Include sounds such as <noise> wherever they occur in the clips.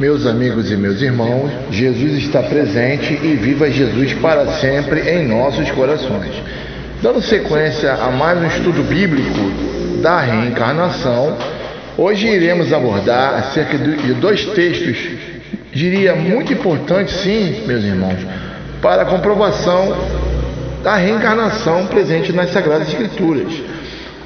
Meus amigos e meus irmãos, Jesus está presente e viva Jesus para sempre em nossos corações. Dando sequência a mais um estudo bíblico da reencarnação, hoje iremos abordar acerca de dois textos, diria muito importantes, sim, meus irmãos, para a comprovação da reencarnação presente nas Sagradas Escrituras.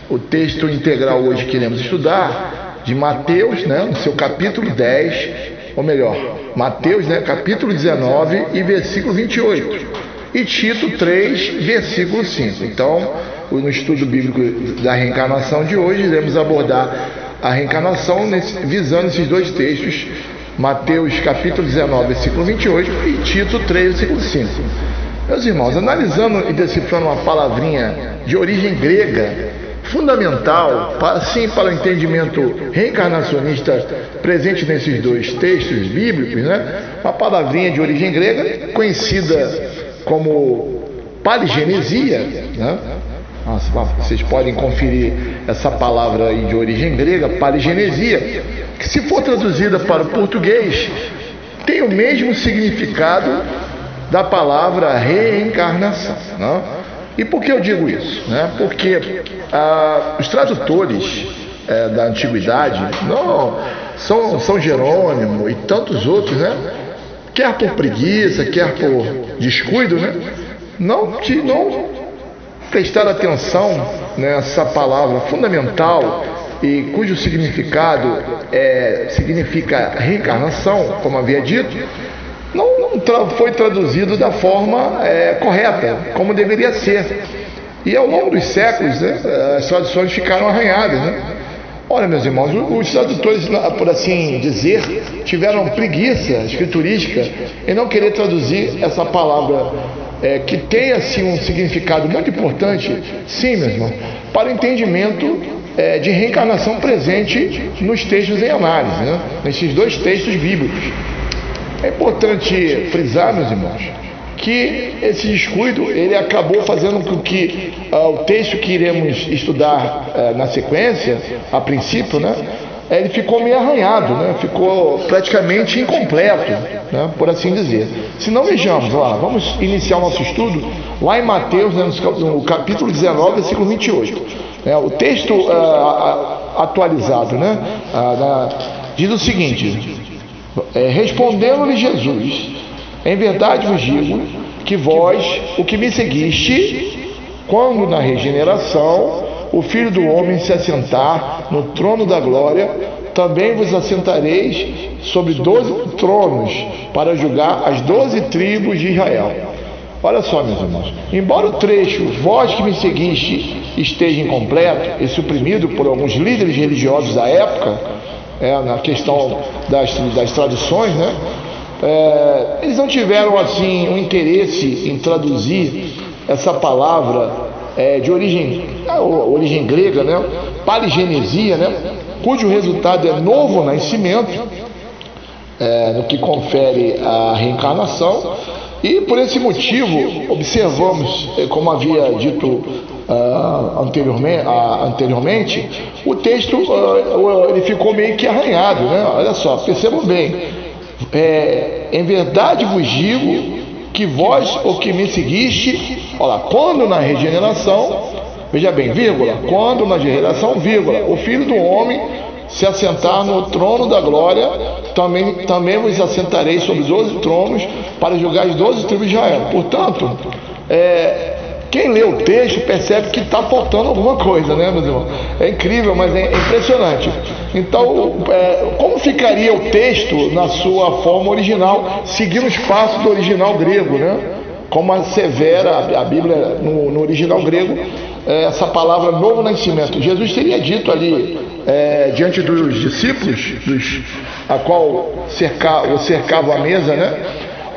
O texto integral hoje que iremos estudar, de Mateus, né, no seu capítulo 10, ou melhor, Mateus, né, capítulo 19 e versículo 28, e Tito 3, versículo 5. Então, no estudo bíblico da reencarnação de hoje, iremos abordar a reencarnação visando esses dois textos, Mateus capítulo 19, versículo 28 e Tito 3, versículo 5. Meus irmãos, analisando e decifrando uma palavrinha de origem grega, fundamental, sim, para o entendimento reencarnacionista presente nesses dois textos bíblicos, né? uma palavrinha de origem grega, conhecida como paligenesia, né? vocês podem conferir essa palavra aí de origem grega, paligenesia, que se for traduzida para o português, tem o mesmo significado da palavra reencarnação. Né? E por que eu digo isso? Né? Porque ah, os tradutores é, da antiguidade, não, São, São Jerônimo e tantos outros, né? quer por preguiça, quer por descuido, né? não, te, não prestar atenção nessa palavra fundamental e cujo significado é, significa reencarnação, como havia dito, foi traduzido da forma é, correta, como deveria ser. E ao longo dos séculos, né, as traduções ficaram arranhadas. Né? Olha, meus irmãos, os tradutores, por assim dizer, tiveram preguiça escriturística em não querer traduzir essa palavra é, que tem assim um significado muito importante, sim, meus irmãos, para o entendimento é, de reencarnação presente nos textos em análise, né? nesses dois textos bíblicos. É importante frisar, meus irmãos, que esse descuido ele acabou fazendo com que uh, o texto que iremos estudar uh, na sequência, a princípio, né, ele ficou meio arranhado, né, ficou praticamente incompleto, né, por assim dizer. Se não vejamos lá, vamos iniciar o nosso estudo lá em Mateus, né, no capítulo 19, versículo 28. É, o texto uh, atualizado né, na, diz o seguinte: é, Respondendo-lhe Jesus, em verdade vos digo que vós, o que me seguiste, quando na regeneração o Filho do Homem se assentar no trono da glória, também vos assentareis sobre doze tronos para julgar as doze tribos de Israel. Olha só, meus irmãos, embora o trecho vós que me seguiste esteja incompleto e suprimido por alguns líderes religiosos da época, é, na questão das, das traduções, né? É, eles não tiveram assim um interesse em traduzir essa palavra é, de origem, origem grega, né? Paligenesia, né? Cujo resultado é novo nascimento, é, no que confere a reencarnação. E por esse motivo observamos, é, como havia dito uh, anteriormente, uh, anteriormente, o texto uh, ele ficou meio que arranhado, né? Olha só, percebam bem. É, em verdade vos digo que vós, o que me seguiste, olha, quando na regeneração, veja bem, vírgula, quando na regeneração, vírgula, o filho do homem se assentar no trono da glória, também, também vos assentarei sobre doze tronos para julgar as doze tribos de Israel. Portanto, é, quem lê o texto percebe que está faltando alguma coisa, né, meus irmãos? É incrível, mas é impressionante. Então, é, como ficaria o texto na sua forma original, seguindo os passos do original grego, né? Como assevera a Bíblia no, no original grego, é, essa palavra novo nascimento. Jesus teria dito ali, é, diante dos discípulos, dos, a qual cerca, o a mesa, né?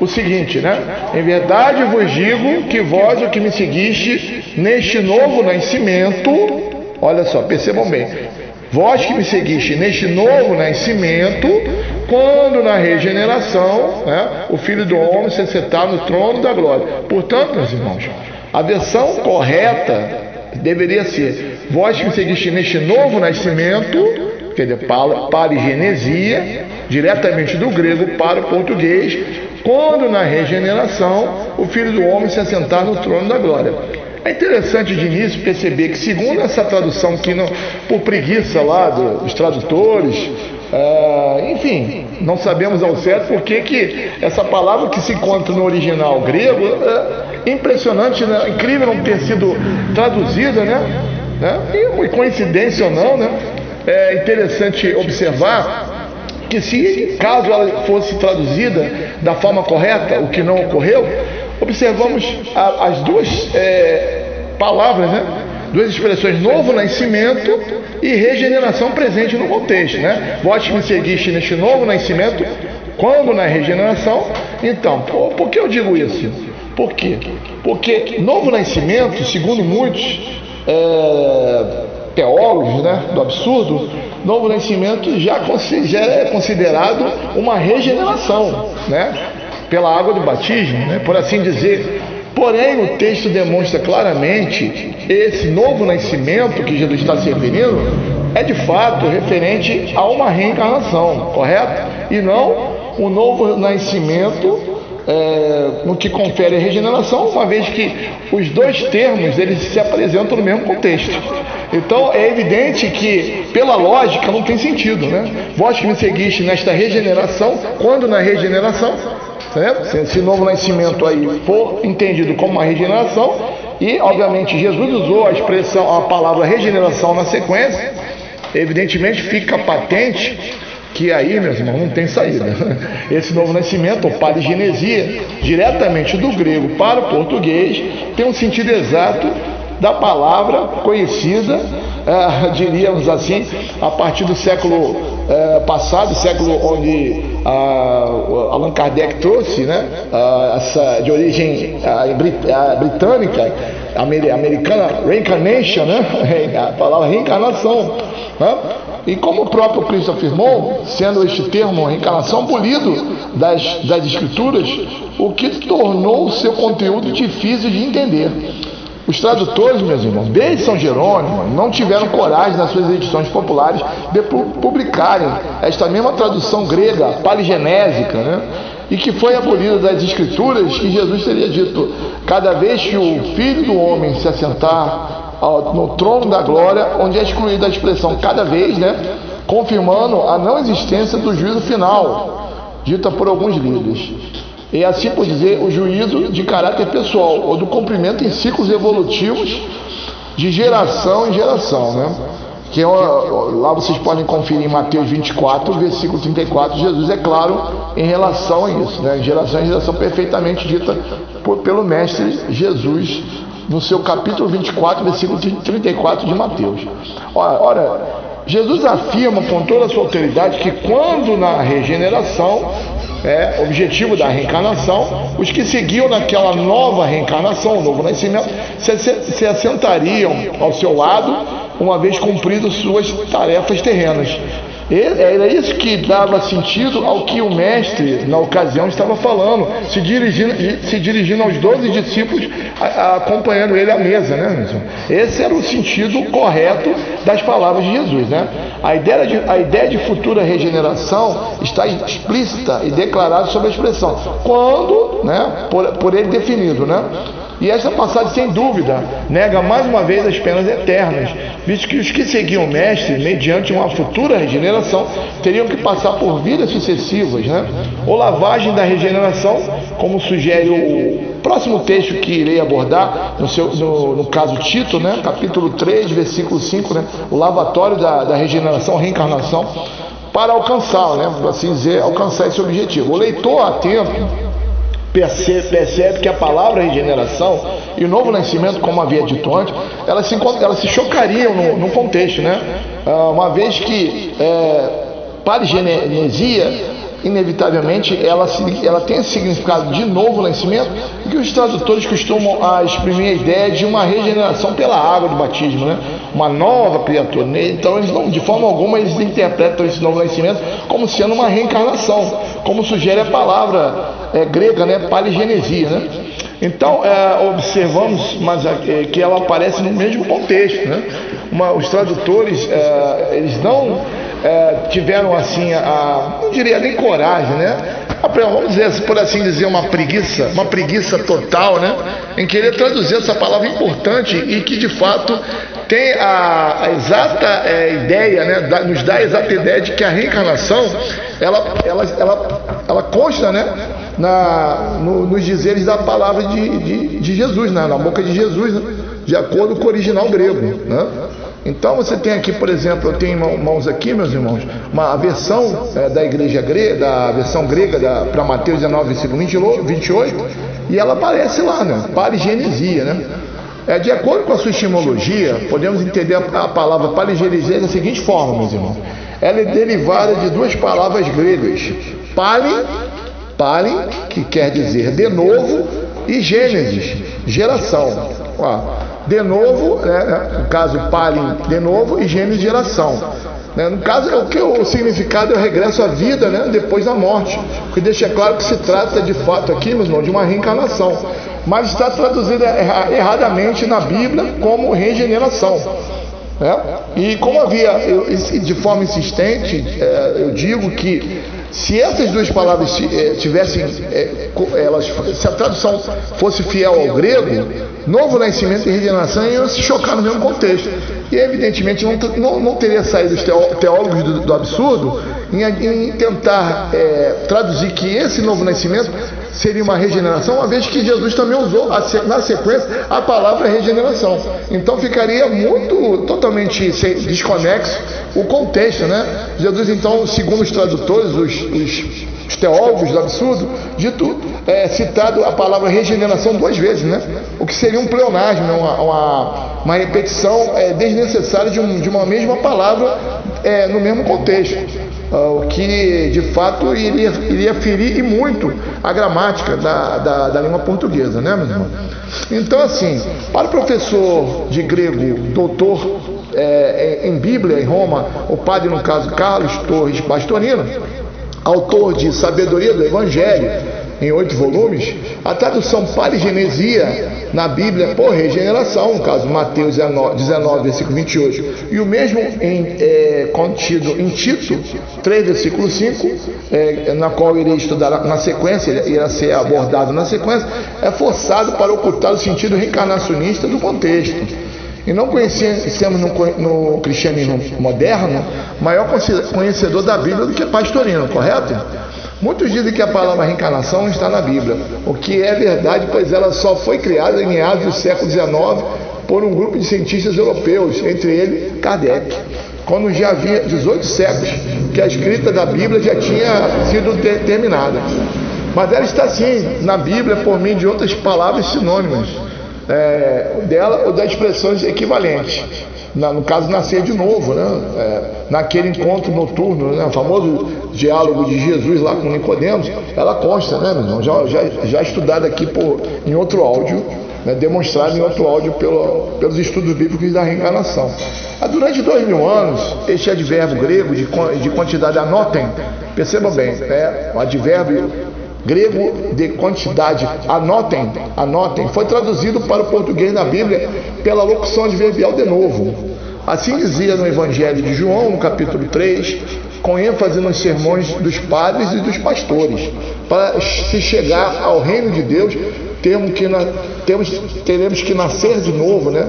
o seguinte, né? Em verdade vos digo que vós, o que me seguiste neste novo nascimento, olha só, percebam bem, vós que me seguiste neste novo nascimento, quando na regeneração, né, o Filho do Homem se sentar no trono da glória. Portanto, meus irmãos, a versão correta deveria ser: vós que seguiste neste novo nascimento, quer dizer, paligenesia, diretamente do grego para o português, quando na regeneração o Filho do Homem se assentar no trono da glória. É interessante de início perceber que, segundo essa tradução, que não, por preguiça lá dos tradutores, é, enfim, não sabemos ao certo por que essa palavra que se encontra no original grego é impressionante, né? incrível não ter sido traduzida, né? né? E coincidência ou não, né? É interessante observar que se caso ela fosse traduzida da forma correta, o que não ocorreu, observamos a, as duas é, palavras, né? duas expressões, novo nascimento e regeneração presente no contexto. Né? Vós me seguiste neste novo nascimento, quando na regeneração. Então, por, por que eu digo isso? Por quê? Porque novo nascimento, segundo muitos é, teólogos né, do absurdo, novo nascimento já, já é considerado uma regeneração, né? Pela água do batismo, né? Por assim dizer. Porém, o texto demonstra claramente esse novo nascimento que Jesus está se referindo é de fato referente a uma reencarnação, correto? E não o novo nascimento é, no que confere a regeneração, uma vez que os dois termos eles se apresentam no mesmo contexto. Então é evidente que, pela lógica, não tem sentido, né? Vós que me seguiste nesta regeneração, quando na regeneração, certo? se esse novo nascimento aí for entendido como uma regeneração, e obviamente Jesus usou a expressão, a palavra regeneração na sequência, evidentemente fica patente que aí, meus irmãos, não tem saída. <laughs> Esse novo nascimento, ou paligenesia, diretamente do grego para o português, tem um sentido exato da palavra conhecida, é, <laughs> diríamos assim, a partir do século é, passado, século onde Allan Kardec trouxe, né, essa de origem britânica, americana, reincarnation, né, <laughs> a palavra reencarnação. Né? E como o próprio Cristo afirmou, sendo este termo reencarnação abolido das, das Escrituras, o que tornou o seu conteúdo difícil de entender. Os tradutores, meus irmãos, desde São Jerônimo, não tiveram coragem nas suas edições populares de publicarem esta mesma tradução grega, paligenésica, né? e que foi abolida das Escrituras, que Jesus teria dito: cada vez que o Filho do Homem se assentar no trono da glória, onde é excluída a expressão cada vez, né? confirmando a não existência do juízo final, dita por alguns líderes. E assim por dizer, o juízo de caráter pessoal, ou do cumprimento em ciclos evolutivos de geração em geração. Né? Que é, lá vocês podem conferir em Mateus 24, versículo 34, Jesus é claro em relação a isso, né? geração em geração perfeitamente dita por, pelo Mestre Jesus no seu capítulo 24, versículo 34 de Mateus. Ora, ora, Jesus afirma com toda a sua autoridade que quando na regeneração, é, objetivo da reencarnação, os que seguiam naquela nova reencarnação, o novo nascimento, se, se, se assentariam ao seu lado, uma vez cumpridas suas tarefas terrenas. Era isso que dava sentido ao que o mestre, na ocasião, estava falando, se dirigindo, se dirigindo aos doze discípulos, acompanhando ele à mesa. Né? Esse era o sentido correto das palavras de Jesus. Né? A, ideia de, a ideia de futura regeneração está explícita e declarada sobre a expressão, quando, né, por, por ele definido. Né? E essa passagem, sem dúvida, nega mais uma vez as penas eternas, visto que os que seguiam o Mestre, mediante uma futura regeneração, teriam que passar por vidas sucessivas, né? ou lavagem da regeneração, como sugere o próximo texto que irei abordar, no, seu, no, no caso Tito, né? capítulo 3, versículo 5, né? o lavatório da, da regeneração, reencarnação, para alcançá-la, né? assim dizer, alcançar esse objetivo. O leitor atento percebe, percebe que a palavra regeneração e o novo nascimento, como havia dito antes, elas se, elas se chocariam no, no contexto, né? Ah, uma vez que é, parigenesia inevitavelmente ela, ela tem significado de novo nascimento, que os tradutores costumam a exprimir a ideia de uma regeneração pela água do batismo, né? uma nova criatura. Então, eles não, de forma alguma, eles interpretam esse novo nascimento como sendo uma reencarnação, como sugere a palavra é, grega, né? paligenesia. Né? Então, é, observamos mas, é, que ela aparece no mesmo contexto. Né? Uma, os tradutores, é, eles não é, tiveram assim, a, não diria nem coragem, né? Vamos dizer, por assim dizer, uma preguiça, uma preguiça total, né? Em querer traduzir essa palavra importante e que de fato tem a, a exata é, ideia, né? Da, nos dá a exata ideia de que a reencarnação ela, ela, ela, ela consta, né? Na, no, nos dizeres da palavra de, de, de Jesus, né? na boca de Jesus, né? de acordo com o original grego. Né? Então você tem aqui, por exemplo, eu tenho mãos aqui, meus irmãos, uma versão é, da igreja grega, da versão grega para Mateus 19, versículo 28, e ela aparece lá, né? Parigenesia, né? É, de acordo com a sua etimologia, podemos entender a, a palavra paligenesia da seguinte forma, meus irmãos. Ela é derivada de duas palavras gregas, pali, pali, que quer dizer de novo, e gênesis, geração. De novo, né, né, no caso Palin, de novo, e Gênesis geração. Né, no caso, é o que o significado é o regresso à vida né, depois da morte, que deixa claro que se trata de fato aqui, meus irmãos, de uma reencarnação, mas está traduzida erradamente na Bíblia como regeneração. Né? E como havia, eu, de forma insistente, é, eu digo que se essas duas palavras é, tivessem, é, elas, se a tradução fosse fiel ao grego, novo nascimento e regeneração iam se chocar no mesmo contexto. E evidentemente não, não, não teria saído os teólogos do, do absurdo em, em tentar é, traduzir que esse novo nascimento seria uma regeneração, uma vez que Jesus também usou na sequência a palavra regeneração. Então ficaria muito totalmente desconexo o contexto, né? Jesus então, segundo os tradutores, os, os, os teólogos do absurdo, dito é, citado a palavra regeneração duas vezes, né? O que seria um pleonasmo, né? uma, uma, uma repetição é, desnecessária de, um, de, uma mesma palavra é, no mesmo contexto. Uh, o que de fato iria, iria ferir e muito a gramática da, da, da língua portuguesa, né, meu irmão? Então, assim, para o professor de grego, doutor é, em Bíblia, em Roma, o padre, no caso, Carlos Torres Pastorino, autor de Sabedoria do Evangelho, em oito volumes, a tradução parigenesia na Bíblia por regeneração, no caso Mateus 19, versículo 28, e o mesmo em, é, contido em Tito 3, versículo 5, é, na qual irei estudar na sequência, irá ser abordado na sequência, é forçado para ocultar o sentido reencarnacionista do contexto. E não conhecemos no, no cristianismo moderno maior conhecedor da Bíblia do que Pastorino, correto? Muitos dizem que a palavra reencarnação está na Bíblia, o que é verdade, pois ela só foi criada em meados do século XIX por um grupo de cientistas europeus, entre eles Kardec, quando já havia 18 séculos que a escrita da Bíblia já tinha sido determinada. Mas ela está sim na Bíblia por meio de outras palavras sinônimas é, dela ou das expressões equivalentes. Na, no caso, nascer de novo, né? É, naquele encontro noturno, né? o famoso diálogo de Jesus lá com Nicodemos, ela consta, né, meu irmão? Já, já, já estudada aqui por, em outro áudio, né? em outro áudio pelo, pelos estudos bíblicos da reencarnação. Ah, durante dois mil anos, este advérbio grego de, de quantidade, anotem, percebam bem, né? o advérbio grego de quantidade, anotem, anotem, foi traduzido para o português na Bíblia pela locução adverbial de novo. Assim dizia no Evangelho de João, no capítulo 3, com ênfase nos sermões dos padres e dos pastores. Para se chegar ao reino de Deus, temos que, temos, teremos que nascer de novo, né?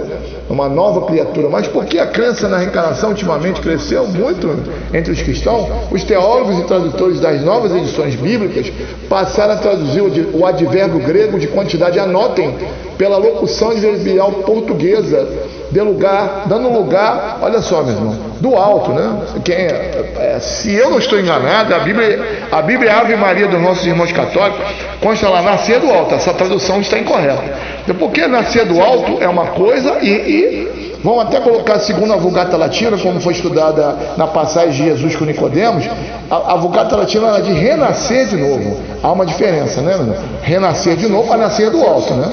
Uma nova criatura. Mas porque a crença na reencarnação ultimamente cresceu muito entre os cristãos, os teólogos e tradutores das novas edições bíblicas passaram a traduzir o advérbio grego de quantidade, anotem, pela locução adverbial portuguesa, de lugar, dando lugar, olha só, meu irmão, do alto, né? Quem, é, é, se eu não estou enganado, a Bíblia, a Bíblia é Ave Maria dos nossos irmãos católicos, consta lá, nascer do alto, essa tradução está incorreta. Porque nascer do alto é uma coisa e, e Vamos até colocar segundo a Vulgata Latina, como foi estudada na passagem de Jesus com Nicodemos, a, a Vulgata Latina é de renascer de novo. Há uma diferença, né? Renascer de novo para nascer do alto, né?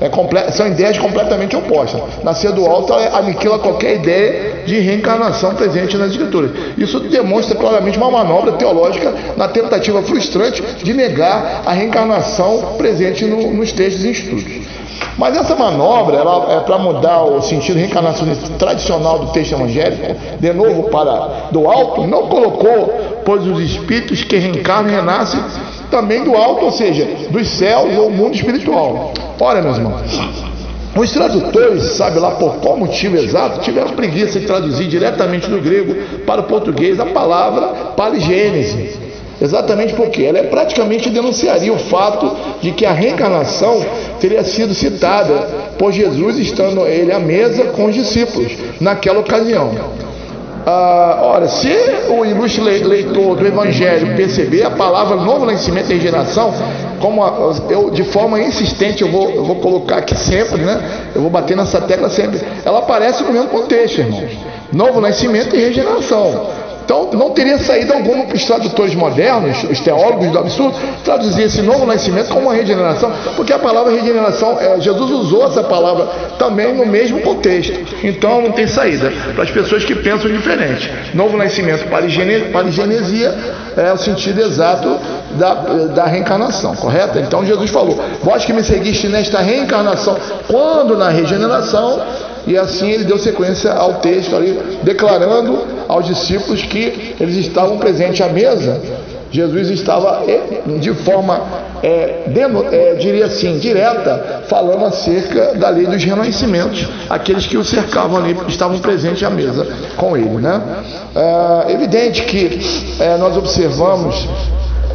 É são ideias completamente opostas. Nascer do alto aniquila qualquer ideia de reencarnação presente nas escrituras. Isso demonstra claramente uma manobra teológica na tentativa frustrante de negar a reencarnação presente no, nos textos e estudos. Mas essa manobra ela é para mudar o sentido reencarnacionista tradicional do texto evangélico, de novo para do alto, não colocou, pois os espíritos que reencarnam renascem também do alto, ou seja, dos céus ou mundo espiritual. Olha, meus irmãos, os tradutores, sabe lá por qual motivo exato, tiveram preguiça de traduzir diretamente do grego para o português a palavra paligênese. Exatamente porque ela é praticamente denunciaria o fato de que a reencarnação teria sido citada por Jesus estando ele à mesa com os discípulos naquela ocasião. Ah, ora, se o ilustre leitor do Evangelho perceber a palavra novo nascimento e regeneração, como eu de forma insistente eu vou, eu vou colocar aqui sempre, né? Eu vou bater nessa tecla sempre. Ela aparece no mesmo contexto, irmãos. Novo nascimento e regeneração. Então, não teria saído alguma para os tradutores modernos, os teólogos do absurdo, traduzir esse novo nascimento como uma regeneração, porque a palavra regeneração, é, Jesus usou essa palavra também no mesmo contexto. Então, não tem saída para as pessoas que pensam diferente. Novo nascimento, parigenesia, é o sentido exato da, da reencarnação, correto? Então, Jesus falou: Vós que me seguiste nesta reencarnação, quando na regeneração e assim ele deu sequência ao texto ali, declarando aos discípulos que eles estavam presentes à mesa. Jesus estava eh, de forma, é, é, diria assim, direta, falando acerca da lei dos renascimentos, aqueles que o cercavam ali estavam presentes à mesa com ele. Né? É evidente que é, nós observamos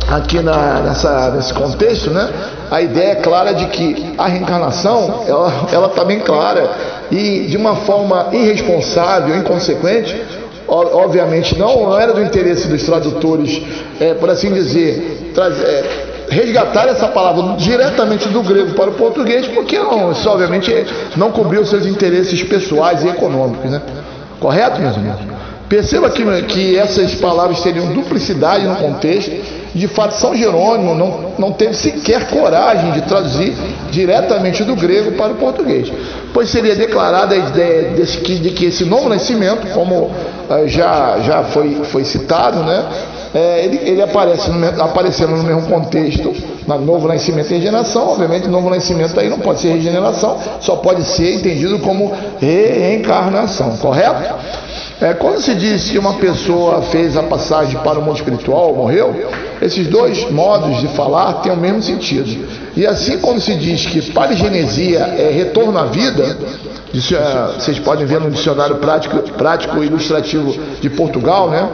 aqui na, nessa, nesse contexto, né, a ideia clara de que a reencarnação ela está bem clara e de uma forma irresponsável, inconsequente, obviamente não, não era do interesse dos tradutores, é, por assim dizer, é, resgatar essa palavra diretamente do grego para o português, porque não, isso obviamente não cobriu seus interesses pessoais e econômicos, né? Correto, meus irmãos? Perceba que, que essas palavras teriam duplicidade no contexto. De fato, São Jerônimo não, não teve sequer coragem de traduzir diretamente do grego para o português, pois seria declarada a ideia desse, de que esse novo nascimento, como uh, já, já foi, foi citado, né, é, ele, ele aparece no, aparecendo no mesmo contexto, na novo nascimento e regeneração. Obviamente, novo nascimento aí não pode ser regeneração, só pode ser entendido como reencarnação, correto? É, quando se diz que uma pessoa fez a passagem para o mundo espiritual, morreu, esses dois modos de falar têm o mesmo sentido. E assim, quando se diz que parigenesia é retorno à vida, é, vocês podem ver no dicionário prático, prático ilustrativo de Portugal, né?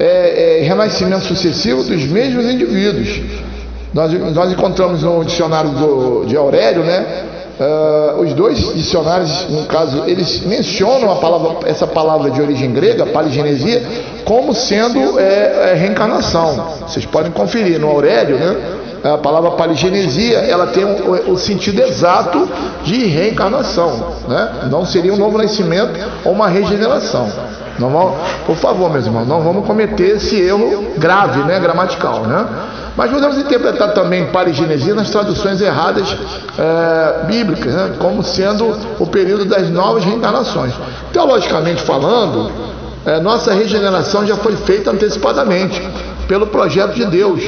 É, é renascimento sucessivo dos mesmos indivíduos. Nós, nós encontramos no dicionário do, de Aurélio, né? Uh, os dois dicionários, no caso, eles mencionam palavra, essa palavra de origem grega, paligenesia, como sendo é, é, reencarnação. Vocês podem conferir no Aurélio, né? A palavra paligenesia, ela tem o, o sentido exato de reencarnação, né? Não seria um novo nascimento ou uma regeneração. Não vamos, por favor, meus irmãos, não vamos cometer esse erro grave, né, gramatical, né? Mas podemos interpretar também parigenesia nas traduções erradas é, bíblicas, né, como sendo o período das novas reencarnações. Teologicamente falando, é, nossa regeneração já foi feita antecipadamente pelo projeto de Deus,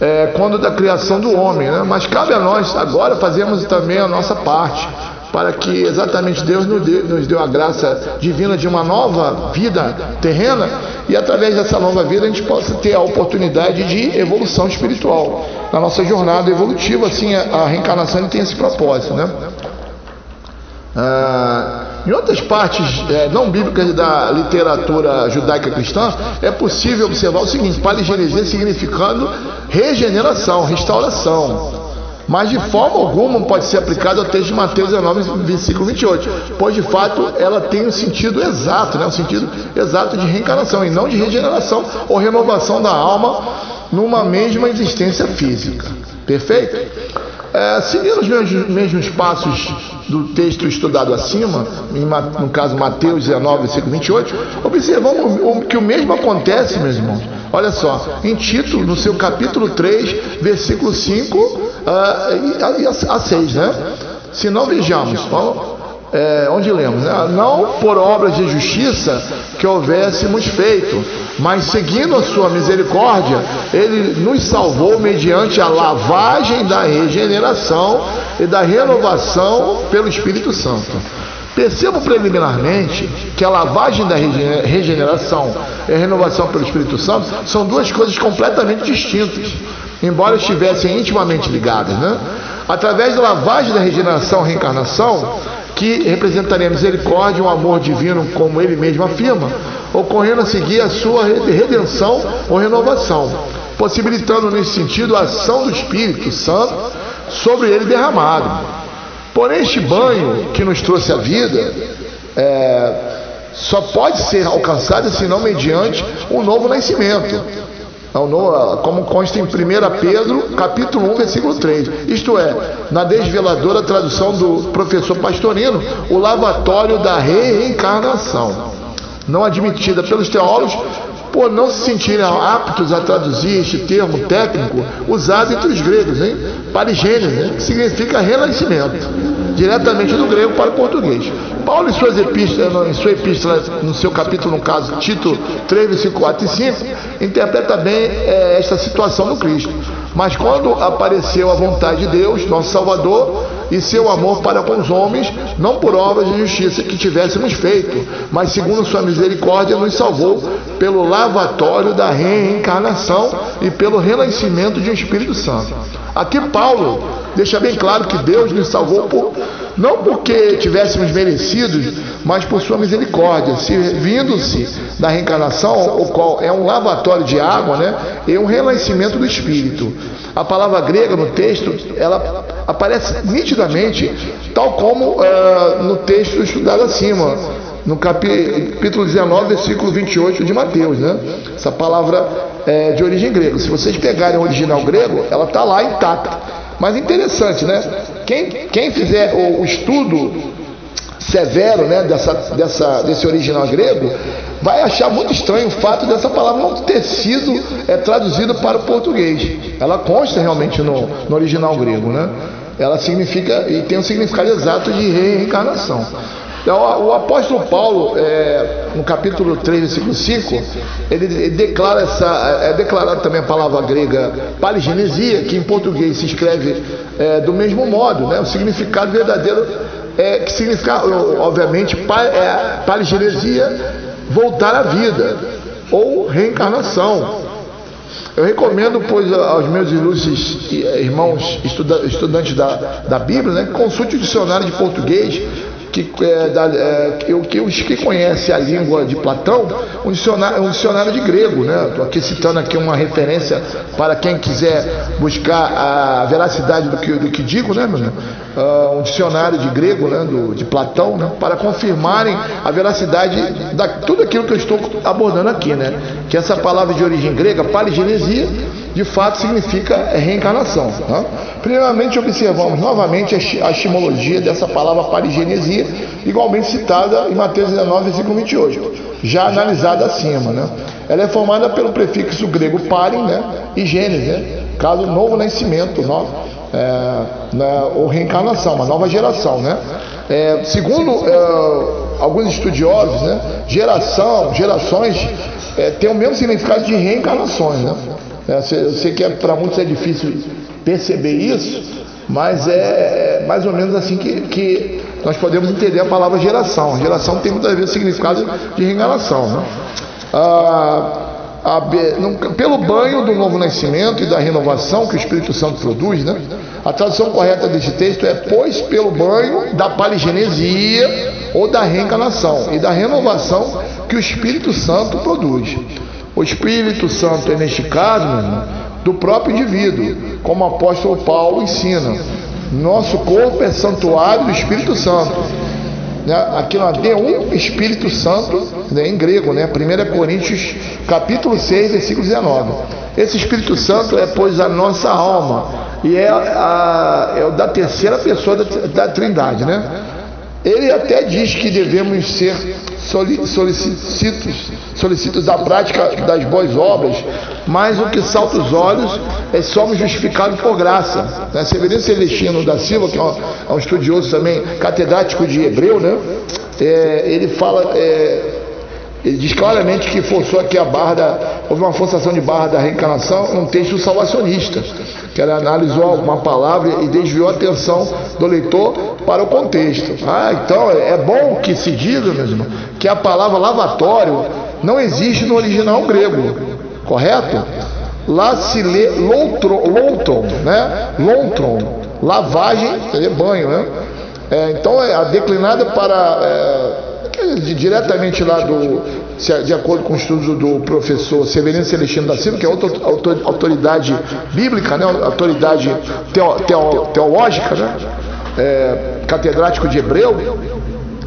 é, quando da criação do homem, né? mas cabe a nós agora fazermos também a nossa parte para que exatamente Deus nos deu, a graça divina de uma nova vida terrena e através dessa nova vida a gente possa ter a oportunidade de evolução espiritual na nossa jornada evolutiva. Assim, a, a reencarnação tem esse propósito, né? Ah, em outras partes é, não bíblicas da literatura judaica cristã, é possível observar o seguinte: paligenesia significando regeneração, restauração mas de forma alguma pode ser aplicada ao texto de Mateus 19, versículo 28, pois de fato ela tem o um sentido exato, né? o um sentido exato de reencarnação e não de regeneração ou renovação da alma numa mesma existência física. Perfeito? É, seguindo os mesmos, mesmos passos do texto estudado acima, no caso Mateus 19, versículo 28, observamos que o mesmo acontece, meus irmãos. Olha só, em Tito, no seu capítulo 3, versículo 5 uh, a, a 6, né? Se não vejamos, é, onde lemos, né? não por obras de justiça que houvéssemos feito, mas seguindo a sua misericórdia, ele nos salvou mediante a lavagem da regeneração e da renovação pelo Espírito Santo. Percebo preliminarmente que a lavagem da regeneração e a renovação pelo Espírito Santo são duas coisas completamente distintas, embora estivessem intimamente ligadas. Né? Através da lavagem da regeneração e reencarnação, que representaria a misericórdia e o amor divino, como ele mesmo afirma, ocorrendo a seguir a sua redenção ou renovação, possibilitando nesse sentido a ação do Espírito Santo sobre ele derramado. Porém, este banho que nos trouxe a vida é, só pode ser alcançado senão mediante um novo nascimento como consta em 1 Pedro, capítulo 1, versículo 3. Isto é, na desveladora tradução do professor Pastorino, o lavatório da reencarnação. Não admitida pelos teólogos por não se sentirem aptos a traduzir este termo técnico usado entre os gregos, hein? Parigênese, né? que significa renascimento, diretamente do grego para o português. Paulo, em suas epístolas, em sua epístola, no seu capítulo, no caso, Tito 3, versículo 4 e 5, interpreta bem é, esta situação no Cristo. Mas quando apareceu a vontade de Deus, nosso Salvador, e seu amor para com os homens, não por obras de justiça que tivéssemos feito, mas segundo sua misericórdia, nos salvou pelo lavatório da reencarnação e pelo renascimento de um Espírito Santo. Aqui Paulo deixa bem claro que Deus nos salvou por, não porque tivéssemos merecidos, mas por sua misericórdia, servindo-se da reencarnação, o qual é um lavatório de água, né, e um renascimento do espírito. A palavra grega no texto, ela aparece nitidamente, tal como uh, no texto estudado acima, no capítulo 19, versículo 28 de Mateus, né? Essa palavra é de origem grega. Se vocês pegarem o original grego, ela está lá intacta. Mas interessante, né? Quem, quem fizer o, o estudo severo né, dessa, dessa, desse original grego, vai achar muito estranho o fato dessa palavra não ter sido é, traduzida para o português. Ela consta realmente no, no original grego, né? Ela significa e tem um significado exato de reencarnação. Então, o apóstolo Paulo, é, no capítulo 3, versículo 5, ele, declara essa, é, é declarado também a palavra grega paligenesia, que em português se escreve é, do mesmo modo, né? o significado verdadeiro é, que significa, obviamente, é, paligenesia, voltar à vida, ou reencarnação. Eu recomendo, pois, aos meus ilustres irmãos estudantes da, da Bíblia, né, que consulte o dicionário de português que, é, da, é, que, os que conhecem a língua de Platão, um dicionário, um dicionário de grego, né? Estou aqui citando aqui uma referência para quem quiser buscar a veracidade do que, do que digo, né, meu uh, um dicionário de grego, né, do, de Platão, né, para confirmarem a veracidade da tudo aquilo que eu estou abordando aqui, né? Que essa palavra de origem grega, paligenesia, de fato significa reencarnação. Tá? Primeiramente, observamos novamente a estimologia dessa palavra parigenesia, igualmente citada em Mateus 19, versículo 28, já analisada acima. Né? Ela é formada pelo prefixo grego parin né? e gênese, né? caso novo nascimento, no, é, né? ou reencarnação, uma nova geração. Né? É, segundo é, alguns estudiosos, né? geração, gerações é, têm o mesmo significado de reencarnações. Né? É, eu sei que é, para muitos é difícil perceber isso, mas é, é mais ou menos assim que, que, nós podemos entender a palavra geração. Geração tem muitas vezes significado de reencarnação. Né? Ah, a, pelo banho do novo nascimento e da renovação que o Espírito Santo produz, né? a tradução correta desse texto é: pois pelo banho da paligenesia ou da reencarnação e da renovação que o Espírito Santo produz. O Espírito Santo é, neste caso, irmão, do próprio indivíduo, como o apóstolo Paulo ensina. Nosso corpo é santuário do Espírito Santo. Né? Aqui na D1, Espírito Santo, né? em grego, né? 1 Coríntios capítulo 6, versículo 19. Esse Espírito Santo é, pois, a nossa alma e é, a, é da terceira pessoa da, da Trindade, né? Ele até diz que devemos ser solicitos, solicitos da prática das boas obras, mas o que salta os olhos é somos justificados por graça. Né? Severino Celestino da Silva, que é um, é um estudioso também, catedrático de Hebreu, né? É, ele fala. É, ele diz claramente que forçou aqui a barra da. Houve uma forçação de barra da reencarnação num texto salvacionista, que ela analisou uma palavra e desviou a atenção do leitor para o contexto. Ah, então é bom que se diga, meu irmão, que a palavra lavatório não existe no original grego, correto? Lá se lê loutron, loutron né? Loutron, lavagem, banho, né? É, então é a declinada para. É, diretamente lá do, de acordo com o estudo do professor Severino Celestino da Silva, que é outra autoridade bíblica, né, autoridade teo, teo, teológica, né, é, catedrático de Hebreu,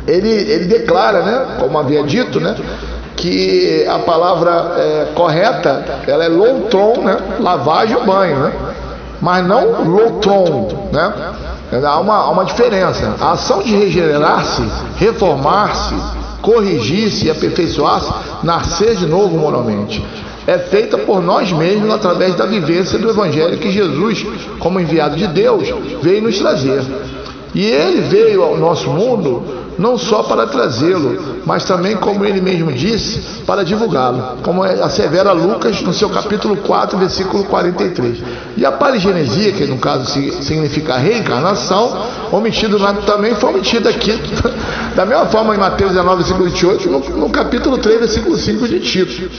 ele, ele declara, né, como havia dito, né, que a palavra é, correta ela é loutron, né, lavagem ou banho, né, mas não loutron, né, Há uma, há uma diferença. A ação de regenerar-se, reformar-se, corrigir-se e aperfeiçoar-se, nascer de novo moralmente, é feita por nós mesmos através da vivência do Evangelho que Jesus, como enviado de Deus, veio nos trazer. E ele veio ao nosso mundo não só para trazê-lo, mas também, como ele mesmo disse, para divulgá-lo, como é, assevera Lucas no seu capítulo 4, versículo 43. E a parigenesia, que no caso significa reencarnação, omitido também foi omitido aqui, <laughs> da mesma forma em Mateus 19, versículo 28, no, no capítulo 3, versículo 5 de Tito.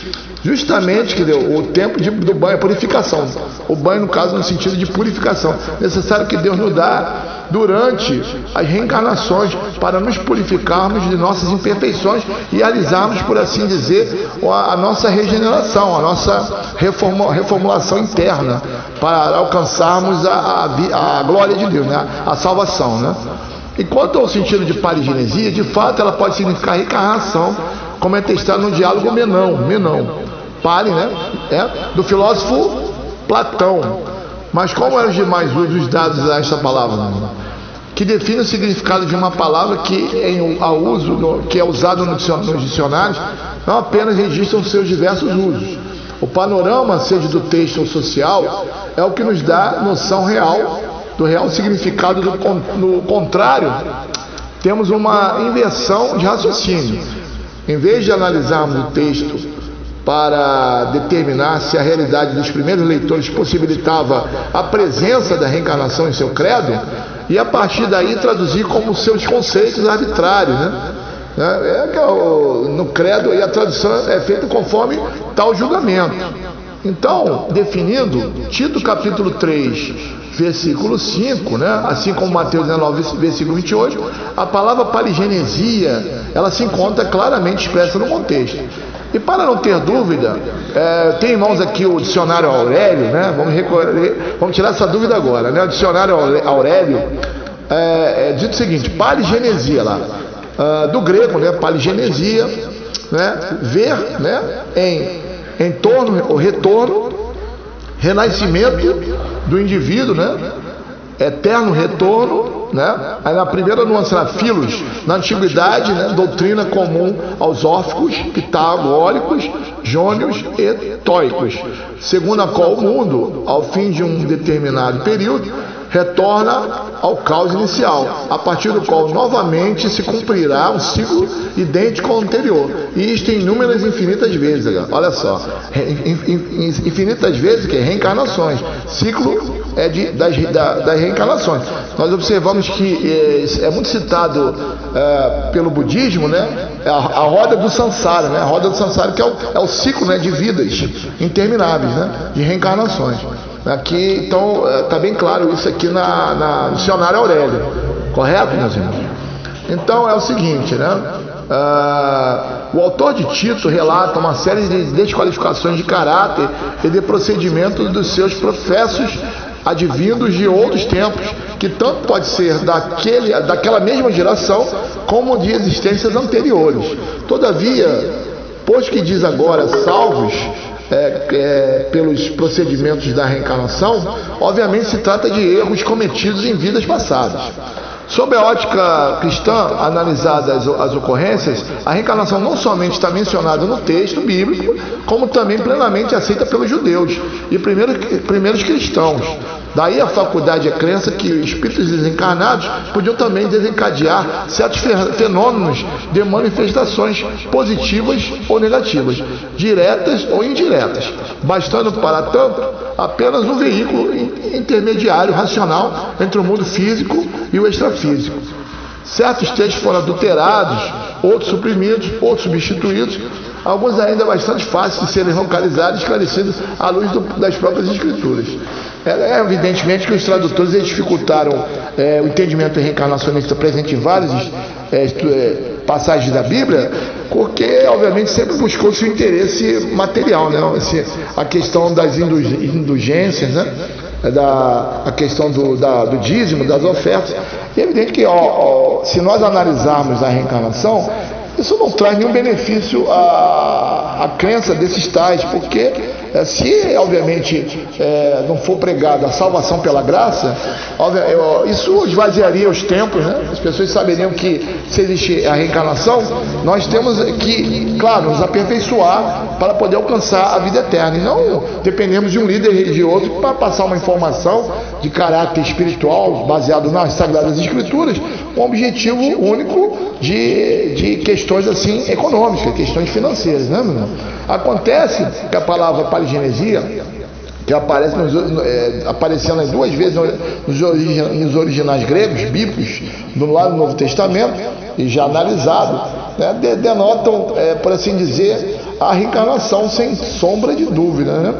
Justamente, que deu o tempo de, do banho, a purificação. O banho, no caso, no sentido de purificação. Necessário que Deus nos dá durante as reencarnações para nos purificarmos de nossas imperfeições e realizarmos, por assim dizer, a nossa regeneração, a nossa reformulação interna para alcançarmos a, a, a glória de Deus, né? a salvação. Né? E quanto ao sentido de parigenesia, de fato ela pode significar reencarnação, como é testado no diálogo Menão, Menão, Pari, né? É, do filósofo Platão. Mas como eram os demais usos dados a esta palavra? Que define o significado de uma palavra que, em, a uso, no, que é usado nos dicionários, não apenas registram seus diversos usos. O panorama, seja do texto ou social, é o que nos dá noção real do real significado do no contrário. Temos uma inversão de raciocínio. Em vez de analisarmos o texto para determinar se a realidade dos primeiros leitores possibilitava a presença da reencarnação em seu credo e a partir daí traduzir como seus conceitos arbitrários, né? É, é que é no credo e a tradução é feita conforme tal julgamento. Então, definindo, Tito capítulo 3, versículo 5, né? assim como Mateus 19, versículo 28, a palavra paligenesia, ela se encontra claramente expressa no contexto. E para não ter dúvida, é, tem em mãos aqui o dicionário Aurélio, né? Vamos, recorrer, vamos tirar essa dúvida agora, né? O dicionário Aurélio é, é dito o seguinte: paligenesia lá, uh, do grego, né? Paligenesia, né? Ver, né? Em, em torno, o retorno, renascimento do indivíduo, né? Eterno retorno né? Aí na primeira nuance era filos, na antiguidade, né? doutrina comum aos órficos, pitagóricos, jônios e tóicos, segundo a qual o mundo, ao fim de um determinado período, retorna ao caos inicial, a partir do qual novamente se cumprirá um ciclo idêntico ao anterior. E isto inúmeras infinitas vezes, olha só, infinitas vezes que reencarnações, ciclo é de, das, da, das reencarnações. Nós observamos que é, é muito citado é, pelo budismo, né, a, a, roda do samsara, né, a roda do samsara que é o, é o ciclo né, de vidas intermináveis, né, de reencarnações. Aqui, então, está é, bem claro isso aqui na, na, no dicionário Aurélio, correto, meus irmãos? Então é o seguinte, né? Uh, o autor de Tito relata uma série de desqualificações de caráter e de procedimentos dos seus professos advindos de outros tempos, que tanto pode ser daquele, daquela mesma geração, como de existências anteriores. Todavia, pois que diz agora salvos é, é, pelos procedimentos da reencarnação, obviamente se trata de erros cometidos em vidas passadas. Sob a ótica cristã, analisadas as, as ocorrências, a reencarnação não somente está mencionada no texto bíblico, como também plenamente aceita pelos judeus e primeiros, primeiros cristãos. Daí a faculdade e a crença que espíritos desencarnados podiam também desencadear certos fenômenos de manifestações positivas ou negativas, diretas ou indiretas, bastando para tanto apenas um veículo intermediário racional entre o mundo físico e o extrafísico. Certos textos foram adulterados, outros suprimidos, outros substituídos, alguns ainda bastante fáceis de serem localizados e esclarecidos à luz do, das próprias escrituras. É, evidentemente que os tradutores dificultaram é, o entendimento reencarnacionista presente em várias é, é, passagens da Bíblia, porque, obviamente, sempre buscou seu interesse material, né? Assim, a questão das indulgências, né? Da, a questão do, da, do dízimo, das ofertas. E é evidente que, ó, ó, se nós analisarmos a reencarnação, isso não traz nenhum benefício à, à crença desses tais, porque é, se, obviamente, é, não for pregada a salvação pela graça, isso esvaziaria os tempos, né? As pessoas saberiam que se existe a reencarnação, nós temos que, claro, nos aperfeiçoar para poder alcançar a vida eterna. E não dependemos de um líder religioso para passar uma informação de caráter espiritual baseado nas Sagradas Escrituras, um objetivo único de, de questões assim econômicas, questões financeiras, né, meu irmão? Acontece que a palavra paligenesia, que aparece nos, é, aparecendo duas vezes nos, nos originais gregos, bíblicos, do lado do Novo Testamento, e já analisado, né, denotam, é, por assim dizer, a reencarnação sem sombra de dúvida. Né?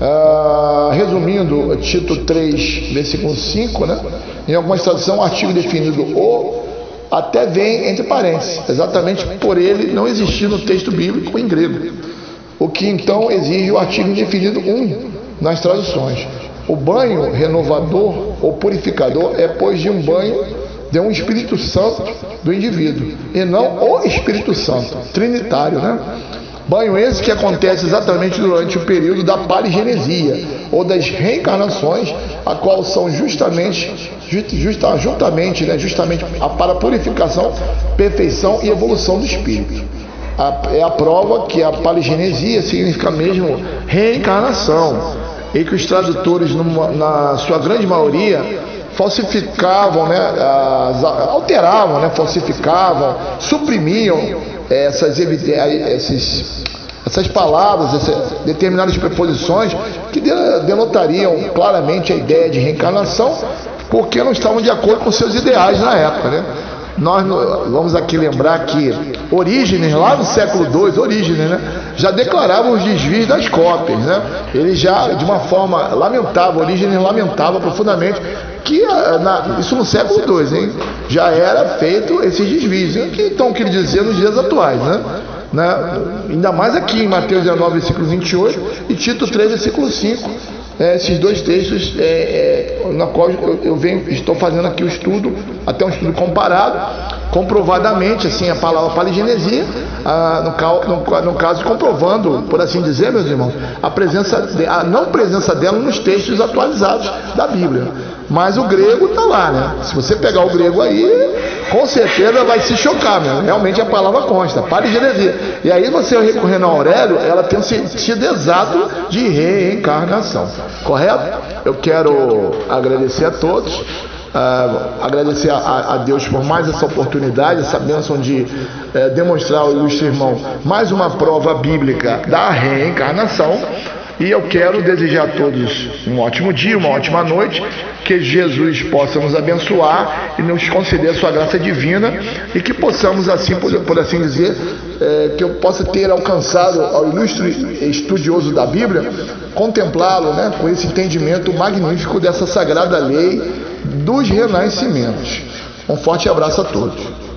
Ah, resumindo, Tito 3, versículo 5, né? em algumas traduções, o artigo definido o até vem entre parênteses, exatamente por ele não existir no texto bíblico em grego o que então exige o artigo indefinido 1 nas traduções. O banho renovador ou purificador é, pois, de um banho de um Espírito Santo do indivíduo, e não o Espírito Santo, trinitário, né? Banho esse que acontece exatamente durante o período da paligenesia, ou das reencarnações, a qual são justamente, justa, né, justamente para a purificação, perfeição e evolução do espírito. A, é a prova que a paligenesia significa mesmo reencarnação e que os tradutores, numa, na sua grande maioria, falsificavam, né, alteravam, né, falsificavam, suprimiam essas, esses, essas palavras, essas determinadas preposições que denotariam claramente a ideia de reencarnação, porque não estavam de acordo com seus ideais na época, né? Nós vamos aqui lembrar que Orígenes, lá no século II, Orígenes, né, já declarava os desvios das cópias. Né? Ele já, de uma forma lamentável, Orígenes lamentava profundamente que ah, na, isso no século II, hein, já era feito esses desvios. O que então quer dizer nos dias atuais, né? né? Ainda mais aqui em Mateus 19, versículo 28 e Tito 3, versículo 5 é, esses dois textos é, é, na qual eu, eu venho, estou fazendo aqui o estudo, até um estudo comparado, comprovadamente, assim, a palavra paligenesia, ah, no, no, no, caso, comprovando, por assim dizer, meus irmãos, a presença, a não presença dela nos textos atualizados da Bíblia. Mas o grego está lá, né? Se você pegar o grego aí, com certeza vai se chocar, meu. Realmente a palavra consta, paligenesia. E aí você recorrendo a Aurélio, ela tem um sentido exato de reencarnação. Correto? Eu quero agradecer a todos. Uh, agradecer a, a, Deus por mais essa oportunidade, essa bênção de uh, demonstrar ao ilustre irmão mais uma prova bíblica da reencarnação. E eu quero desejar a todos um ótimo dia, uma ótima noite, que Jesus possa nos abençoar e nos conceder a sua graça divina e que possamos, assim, por, por assim dizer, é, que eu possa ter alcançado ao ilustre estudioso da Bíblia, contemplá-lo né, com esse entendimento magnífico dessa sagrada lei dos renascimentos. Um forte abraço a todos.